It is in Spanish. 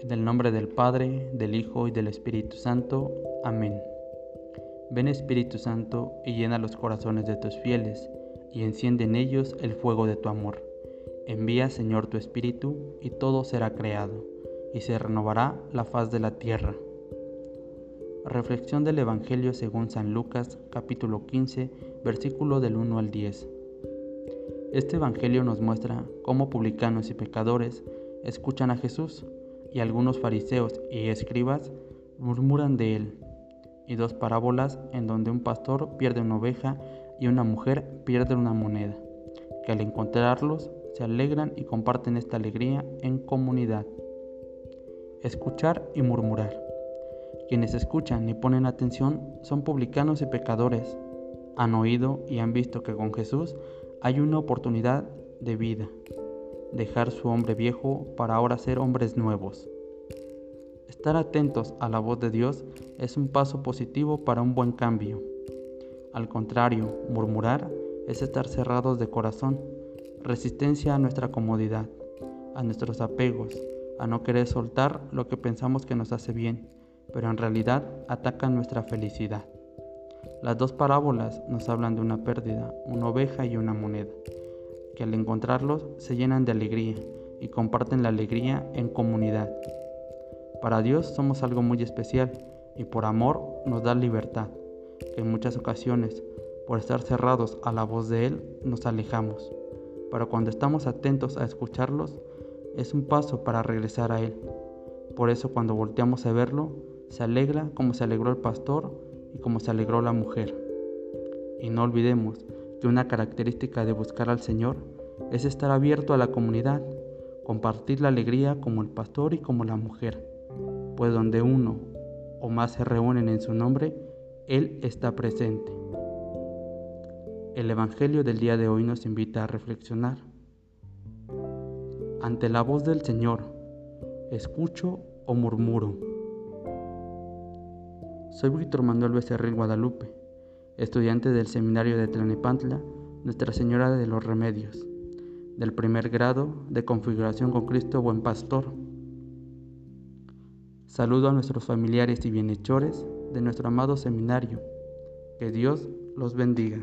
En el nombre del Padre, del Hijo y del Espíritu Santo. Amén. Ven Espíritu Santo y llena los corazones de tus fieles y enciende en ellos el fuego de tu amor. Envía Señor tu Espíritu y todo será creado y se renovará la faz de la tierra. Reflexión del Evangelio según San Lucas capítulo 15 versículo del 1 al 10. Este Evangelio nos muestra cómo publicanos y pecadores escuchan a Jesús y algunos fariseos y escribas murmuran de él y dos parábolas en donde un pastor pierde una oveja y una mujer pierde una moneda, que al encontrarlos se alegran y comparten esta alegría en comunidad. Escuchar y murmurar. Quienes escuchan y ponen atención son publicanos y pecadores. Han oído y han visto que con Jesús hay una oportunidad de vida. Dejar su hombre viejo para ahora ser hombres nuevos. Estar atentos a la voz de Dios es un paso positivo para un buen cambio. Al contrario, murmurar es estar cerrados de corazón, resistencia a nuestra comodidad, a nuestros apegos, a no querer soltar lo que pensamos que nos hace bien, pero en realidad atacan nuestra felicidad. Las dos parábolas nos hablan de una pérdida, una oveja y una moneda, que al encontrarlos se llenan de alegría y comparten la alegría en comunidad. Para Dios somos algo muy especial y por amor nos da libertad, que en muchas ocasiones, por estar cerrados a la voz de Él, nos alejamos. Pero cuando estamos atentos a escucharlos, es un paso para regresar a Él. Por eso cuando volteamos a verlo, se alegra como se alegró el pastor y como se alegró la mujer. Y no olvidemos que una característica de buscar al Señor es estar abierto a la comunidad, compartir la alegría como el pastor y como la mujer pues donde uno o más se reúnen en su nombre, Él está presente. El Evangelio del día de hoy nos invita a reflexionar. Ante la voz del Señor, ¿escucho o murmuro? Soy Víctor Manuel Becerril Guadalupe, estudiante del Seminario de Tlanepantla, Nuestra Señora de los Remedios, del primer grado de Configuración con Cristo Buen Pastor Saludo a nuestros familiares y bienhechores de nuestro amado seminario. Que Dios los bendiga.